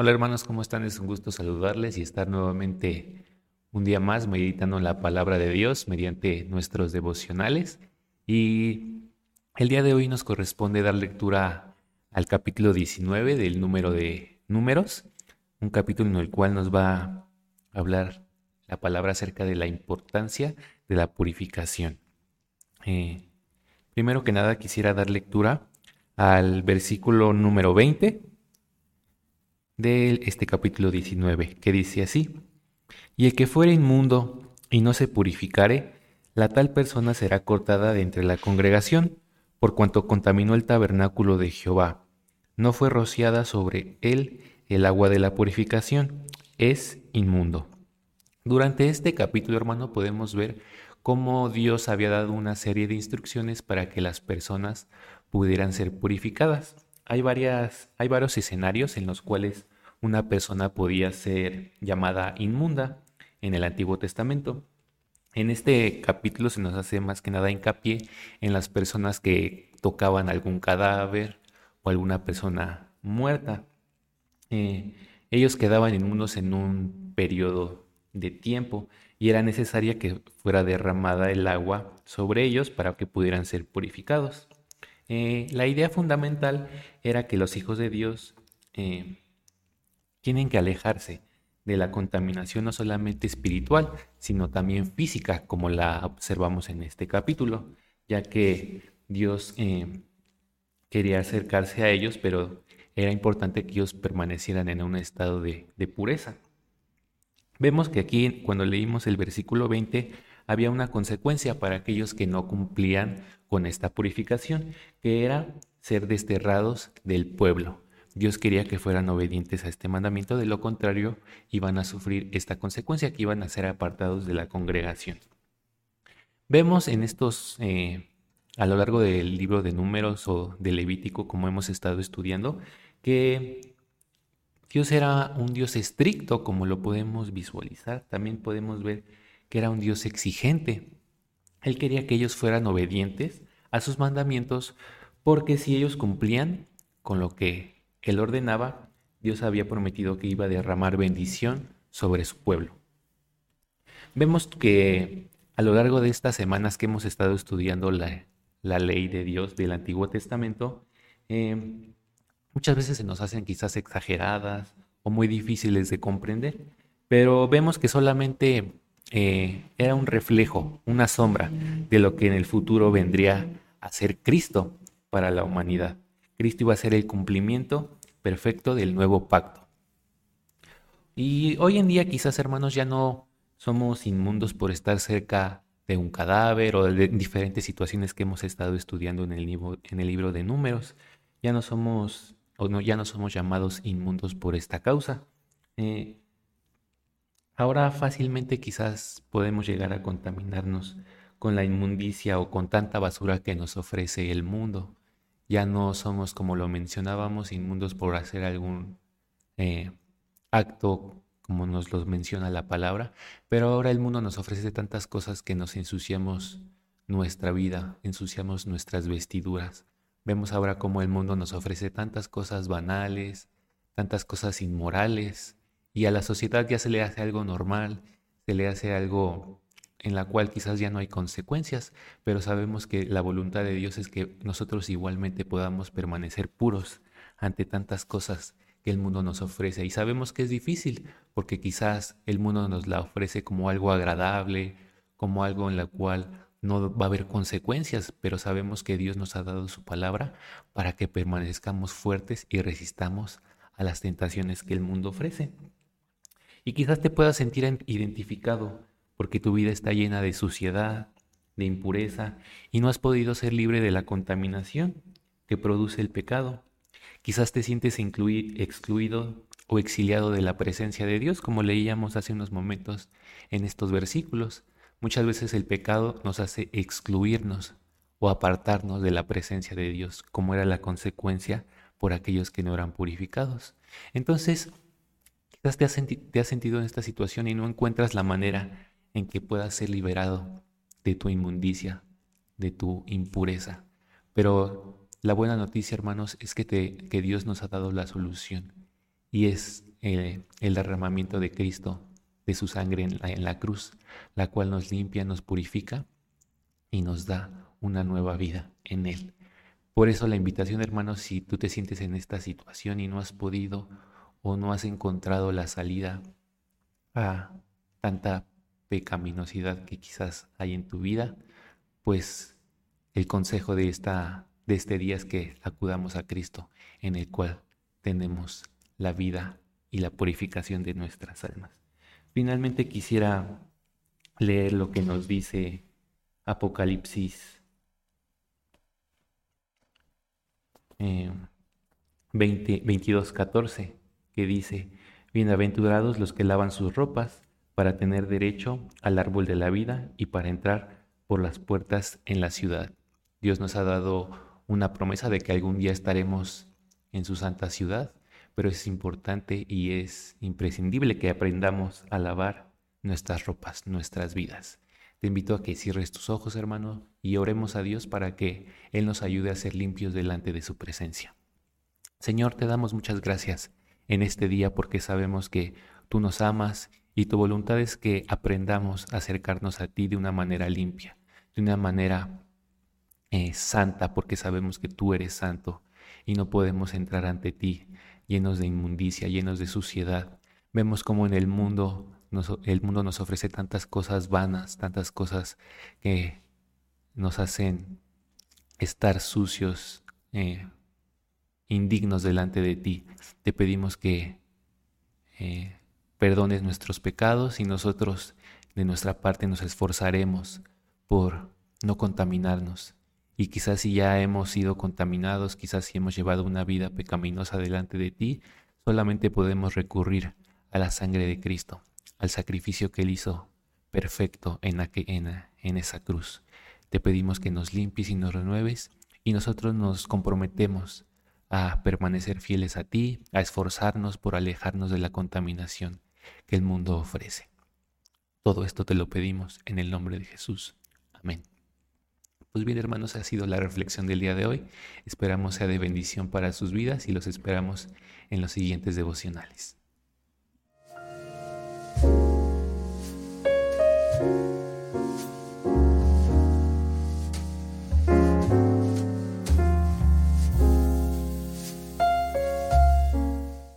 Hola hermanos, ¿cómo están? Es un gusto saludarles y estar nuevamente un día más meditando la palabra de Dios mediante nuestros devocionales. Y el día de hoy nos corresponde dar lectura al capítulo 19 del número de números, un capítulo en el cual nos va a hablar la palabra acerca de la importancia de la purificación. Eh, primero que nada quisiera dar lectura al versículo número 20 de este capítulo 19, que dice así, Y el que fuere inmundo y no se purificare, la tal persona será cortada de entre la congregación, por cuanto contaminó el tabernáculo de Jehová. No fue rociada sobre él el agua de la purificación, es inmundo. Durante este capítulo, hermano, podemos ver cómo Dios había dado una serie de instrucciones para que las personas pudieran ser purificadas hay, varios escenarios en los cuales una persona podía ser llamada inmunda en el Antiguo Testamento. En este capítulo se nos hace más que nada hincapié en las personas que tocaban algún cadáver o alguna persona muerta. Eh, ellos quedaban inmundos en un periodo de tiempo y era necesaria que fuera derramada el agua sobre ellos para que pudieran ser purificados. Eh, la idea fundamental era que los hijos de Dios eh, tienen que alejarse de la contaminación no solamente espiritual, sino también física, como la observamos en este capítulo, ya que Dios eh, quería acercarse a ellos, pero era importante que ellos permanecieran en un estado de, de pureza. Vemos que aquí, cuando leímos el versículo 20, había una consecuencia para aquellos que no cumplían con esta purificación, que era ser desterrados del pueblo. Dios quería que fueran obedientes a este mandamiento, de lo contrario iban a sufrir esta consecuencia, que iban a ser apartados de la congregación. Vemos en estos, eh, a lo largo del libro de números o de Levítico, como hemos estado estudiando, que Dios era un Dios estricto, como lo podemos visualizar. También podemos ver que era un Dios exigente. Él quería que ellos fueran obedientes a sus mandamientos porque si ellos cumplían con lo que Él ordenaba, Dios había prometido que iba a derramar bendición sobre su pueblo. Vemos que a lo largo de estas semanas que hemos estado estudiando la, ley de Dios del Antiguo Testamento, eh, muchas veces se nos hacen quizás exageradas o muy difíciles de comprender, pero vemos que solamente eh, era un reflejo, una sombra de lo que en el futuro vendría a ser Cristo para la humanidad. Cristo iba a ser el cumplimiento perfecto del nuevo pacto. Y hoy en día quizás hermanos ya no somos inmundos por estar cerca de un cadáver o de diferentes situaciones que hemos estado estudiando en el libro, de números. Ya no somos o no, ya no somos llamados inmundos por esta causa. Eh, Ahora fácilmente quizás podemos llegar a contaminarnos con la inmundicia o con tanta basura que nos ofrece el mundo. Ya no somos, como lo mencionábamos, inmundos por hacer algún eh, acto como nos lo menciona la palabra, pero ahora el mundo nos ofrece tantas cosas que nos ensuciamos nuestra vida, ensuciamos nuestras vestiduras. Vemos ahora cómo el mundo nos ofrece tantas cosas banales, tantas cosas inmorales, y a la sociedad ya se le hace algo normal, se le hace algo en la cual quizás ya no hay consecuencias, pero sabemos que la voluntad de Dios es que nosotros igualmente podamos permanecer puros ante tantas cosas que el mundo nos ofrece. Y sabemos que es difícil, porque quizás el mundo nos la ofrece como algo agradable, como algo en la cual no va a haber consecuencias, pero sabemos que Dios nos ha dado su palabra para que permanezcamos fuertes y resistamos a las tentaciones que el mundo ofrece. Y quizás te puedas sentir identificado porque tu vida está llena de suciedad, de impureza y no has podido ser libre de la contaminación que produce el pecado. Quizás te sientes excluido o exiliado de la presencia de Dios, como leíamos hace unos momentos en estos versículos. Muchas veces el pecado nos hace excluirnos o apartarnos de la presencia de Dios, como era la consecuencia por aquellos que no eran purificados. Entonces, Quizás te has, sentido en esta situación y no encuentras la manera en que puedas ser liberado de tu inmundicia, de tu impureza. Pero la buena noticia, hermanos, es que, te, que Dios nos ha dado la solución y es eh, el derramamiento de Cristo, de su sangre en la, en la cruz, la cual nos limpia, nos purifica y nos da una nueva vida en Él. Por eso la invitación, hermanos, si tú te sientes en esta situación y no has podido o no has encontrado la salida a tanta pecaminosidad que quizás hay en tu vida, pues el consejo de, esta, de este día es que acudamos a Cristo, en el cual tenemos la vida y la purificación de nuestras almas. Finalmente quisiera leer lo que nos dice Apocalipsis 20, 22, 14, que dice, Bienaventurados los que lavan sus ropas para tener derecho al árbol de la vida y para entrar por las puertas en la ciudad. Dios nos ha dado una promesa de que algún día estaremos en su santa ciudad, pero es importante y es imprescindible que aprendamos a lavar nuestras ropas, nuestras vidas. Te invito a que cierres tus ojos, hermano, y oremos a Dios para que Él nos ayude a ser limpios delante de su presencia. Señor, te damos muchas gracias en este día porque sabemos que tú nos amas y tu voluntad es que aprendamos a acercarnos a ti de una manera limpia, de una manera eh, santa, porque sabemos que tú eres santo y no podemos entrar ante ti llenos de inmundicia, llenos de suciedad. Vemos como en el mundo el mundo nos ofrece tantas cosas vanas, tantas cosas que nos hacen estar sucios, eh, indignos delante de ti. Te pedimos que eh, perdones nuestros pecados y nosotros de nuestra parte nos esforzaremos por no contaminarnos. Y quizás si ya hemos sido contaminados, quizás si hemos llevado una vida pecaminosa delante de ti, solamente podemos recurrir a la sangre de Cristo, al sacrificio que Él hizo perfecto en, en, en esa cruz. Te pedimos que nos limpies y nos renueves y nosotros nos comprometemos a permanecer fieles a ti, a esforzarnos por alejarnos de la contaminación que el mundo ofrece. Todo esto te lo pedimos en el nombre de Jesús. Amén. Pues bien, hermanos, ha sido la reflexión del día de hoy. Esperamos sea de bendición para sus vidas y los esperamos en los siguientes devocionales.